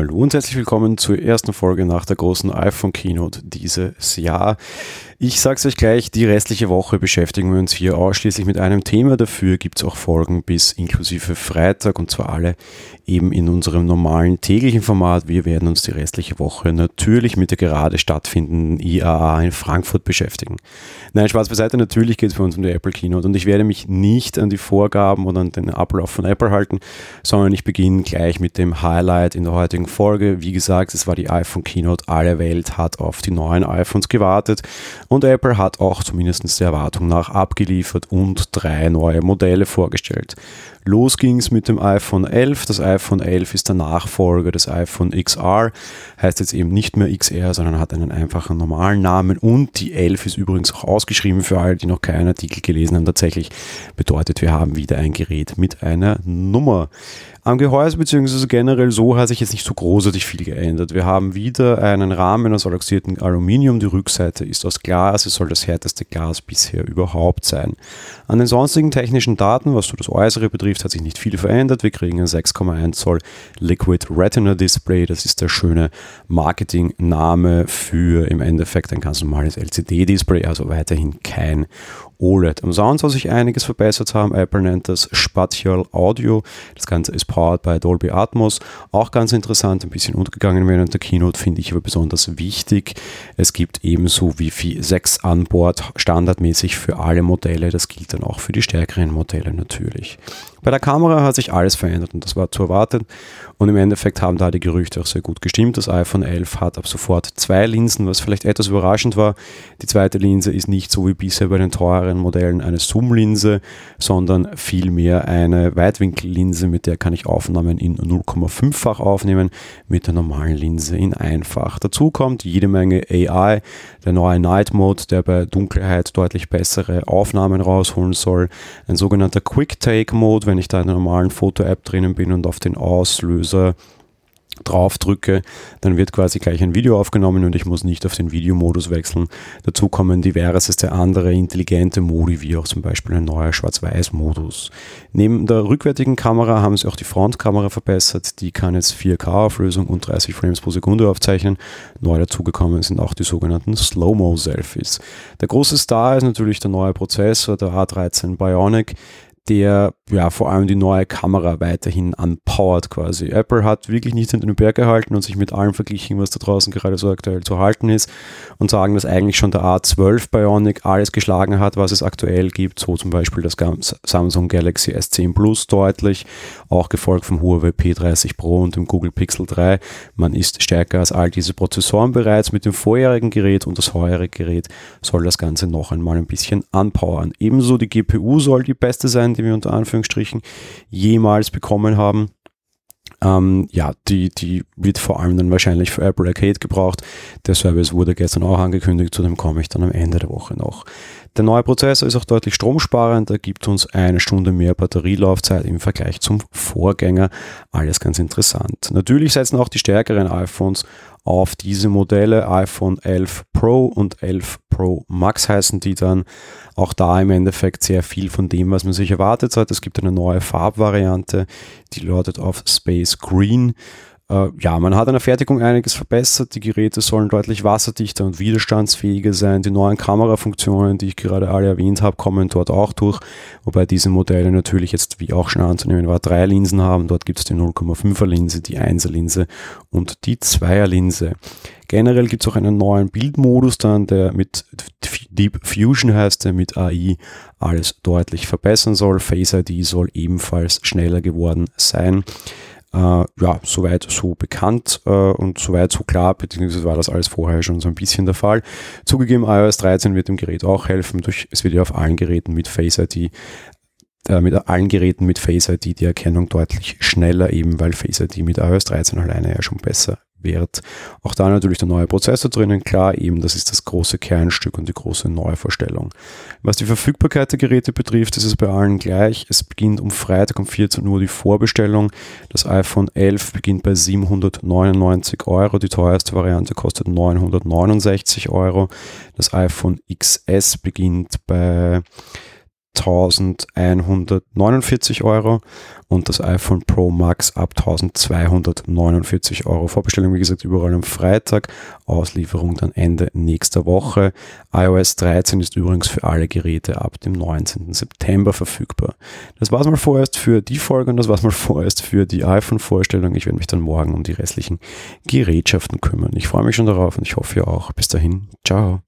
Hallo und herzlich willkommen zur ersten Folge nach der großen iPhone Keynote dieses Jahr. Ich sag's euch gleich, die restliche Woche beschäftigen wir uns hier ausschließlich mit einem Thema. Dafür gibt's auch Folgen bis inklusive Freitag und zwar alle eben in unserem normalen täglichen Format. Wir werden uns die restliche Woche natürlich mit der gerade stattfindenden IAA in Frankfurt beschäftigen. Nein, Spaß beiseite, natürlich geht's für uns um die Apple Keynote und ich werde mich nicht an die Vorgaben oder an den Ablauf von Apple halten, sondern ich beginne gleich mit dem Highlight in der heutigen Folge. Wie gesagt, es war die iPhone Keynote. Alle Welt hat auf die neuen iPhones gewartet und Apple hat auch zumindest der Erwartung nach abgeliefert und drei neue Modelle vorgestellt. Los ging es mit dem iPhone 11. Das iPhone 11 ist der Nachfolger des iPhone XR, heißt jetzt eben nicht mehr XR, sondern hat einen einfachen normalen Namen und die 11 ist übrigens auch ausgeschrieben für alle, die noch keinen Artikel gelesen haben. Tatsächlich bedeutet, wir haben wieder ein Gerät mit einer Nummer. Am Gehäuse bzw. generell so hat sich jetzt nicht so großartig viel geändert. Wir haben wieder einen Rahmen aus alaxiertem Aluminium. Die Rückseite ist aus Glas. Es soll das härteste Glas bisher überhaupt sein. An den sonstigen technischen Daten, was so das Äußere betrifft, hat sich nicht viel verändert. Wir kriegen ein 6,1 Zoll Liquid Retina Display. Das ist der schöne Marketingname für im Endeffekt ein ganz normales LCD-Display, also weiterhin kein OLED. Am Sound soll sich einiges verbessert haben. Apple nennt das Spatial Audio. Das Ganze ist powered by Dolby Atmos. Auch ganz interessant, ein bisschen untergegangen während der Keynote, finde ich aber besonders wichtig. Es gibt ebenso Wi-Fi 6 an Bord, standardmäßig für alle Modelle. Das gilt dann auch für die stärkeren Modelle natürlich. Bei der Kamera hat sich alles verändert und das war zu erwarten. Und im Endeffekt haben da die Gerüchte auch sehr gut gestimmt. Das iPhone 11 hat ab sofort zwei Linsen, was vielleicht etwas überraschend war. Die zweite Linse ist nicht so wie bisher bei den teureren Modellen eine Zoom-Linse, sondern vielmehr eine Weitwinkellinse, mit der kann ich Aufnahmen in 0,5-fach aufnehmen, mit der normalen Linse in einfach. Dazu kommt jede Menge AI, der neue Night Mode, der bei Dunkelheit deutlich bessere Aufnahmen rausholen soll, ein sogenannter Quick Take Mode, wenn ich da in der normalen Foto-App drinnen bin und auf den Auslöser drauf drücke, dann wird quasi gleich ein Video aufgenommen und ich muss nicht auf den Videomodus wechseln. Dazu kommen diverseste andere intelligente Modi, wie auch zum Beispiel ein neuer Schwarz-Weiß-Modus. Neben der rückwärtigen Kamera haben sie auch die Frontkamera verbessert. Die kann jetzt 4K-Auflösung und 30 Frames pro Sekunde aufzeichnen. Neu dazugekommen sind auch die sogenannten Slow-Mo-Selfies. Der große Star ist natürlich der neue Prozessor, der A13 Bionic der ja vor allem die neue Kamera weiterhin anpowert quasi. Apple hat wirklich nichts in den Berg gehalten und sich mit allem verglichen, was da draußen gerade so aktuell zu halten ist und sagen, dass eigentlich schon der A12 Bionic alles geschlagen hat, was es aktuell gibt, so zum Beispiel das Samsung Galaxy S10 Plus deutlich, auch gefolgt vom Huawei P30 Pro und dem Google Pixel 3. Man ist stärker als all diese Prozessoren bereits mit dem vorherigen Gerät und das heuere Gerät soll das Ganze noch einmal ein bisschen anpowern. Ebenso die GPU soll die beste sein, die wir unter Anführungsstrichen jemals bekommen haben. Ähm, ja, die, die wird vor allem dann wahrscheinlich für Apple Arcade gebraucht. Der Service wurde gestern auch angekündigt, zu dem komme ich dann am Ende der Woche noch. Der neue Prozessor ist auch deutlich stromsparend, er gibt uns eine Stunde mehr Batterielaufzeit im Vergleich zum Vorgänger. Alles ganz interessant. Natürlich setzen auch die stärkeren iPhones auf diese Modelle. iPhone 11 Pro und 11 Pro Max heißen die dann. Auch da im Endeffekt sehr viel von dem, was man sich erwartet hat. Es gibt eine neue Farbvariante, die lautet auf Space Green. Äh, ja, man hat an der Fertigung einiges verbessert. Die Geräte sollen deutlich wasserdichter und widerstandsfähiger sein. Die neuen Kamerafunktionen, die ich gerade alle erwähnt habe, kommen dort auch durch. Wobei diese Modelle natürlich jetzt, wie auch schon anzunehmen war, drei Linsen haben. Dort gibt es die 0,5er Linse, die 1er Linse und die 2er Linse. Generell gibt es auch einen neuen Bildmodus dann, der mit Deep Fusion heißt, der mit AI alles deutlich verbessern soll. Face ID soll ebenfalls schneller geworden sein. Äh, ja, soweit so bekannt äh, und soweit so klar, beziehungsweise war das alles vorher schon so ein bisschen der Fall. Zugegeben, iOS 13 wird dem Gerät auch helfen, durch, es wird ja auf allen Geräten mit Face ID äh, mit allen Geräten mit Face ID die Erkennung deutlich schneller, eben weil Face ID mit iOS 13 alleine ja schon besser Wert. Auch da natürlich der neue Prozessor drinnen, klar, eben das ist das große Kernstück und die große Neuvorstellung. Was die Verfügbarkeit der Geräte betrifft, ist es bei allen gleich. Es beginnt um Freitag um 14 Uhr die Vorbestellung. Das iPhone 11 beginnt bei 799 Euro, die teuerste Variante kostet 969 Euro. Das iPhone XS beginnt bei 1149 Euro und das iPhone Pro Max ab 1249 Euro. Vorbestellung, wie gesagt, überall am Freitag, Auslieferung dann Ende nächster Woche. iOS 13 ist übrigens für alle Geräte ab dem 19. September verfügbar. Das war's mal vorerst für die Folge und das war's mal vorerst für die iPhone-Vorstellung. Ich werde mich dann morgen um die restlichen Gerätschaften kümmern. Ich freue mich schon darauf und ich hoffe ihr auch. Bis dahin, ciao.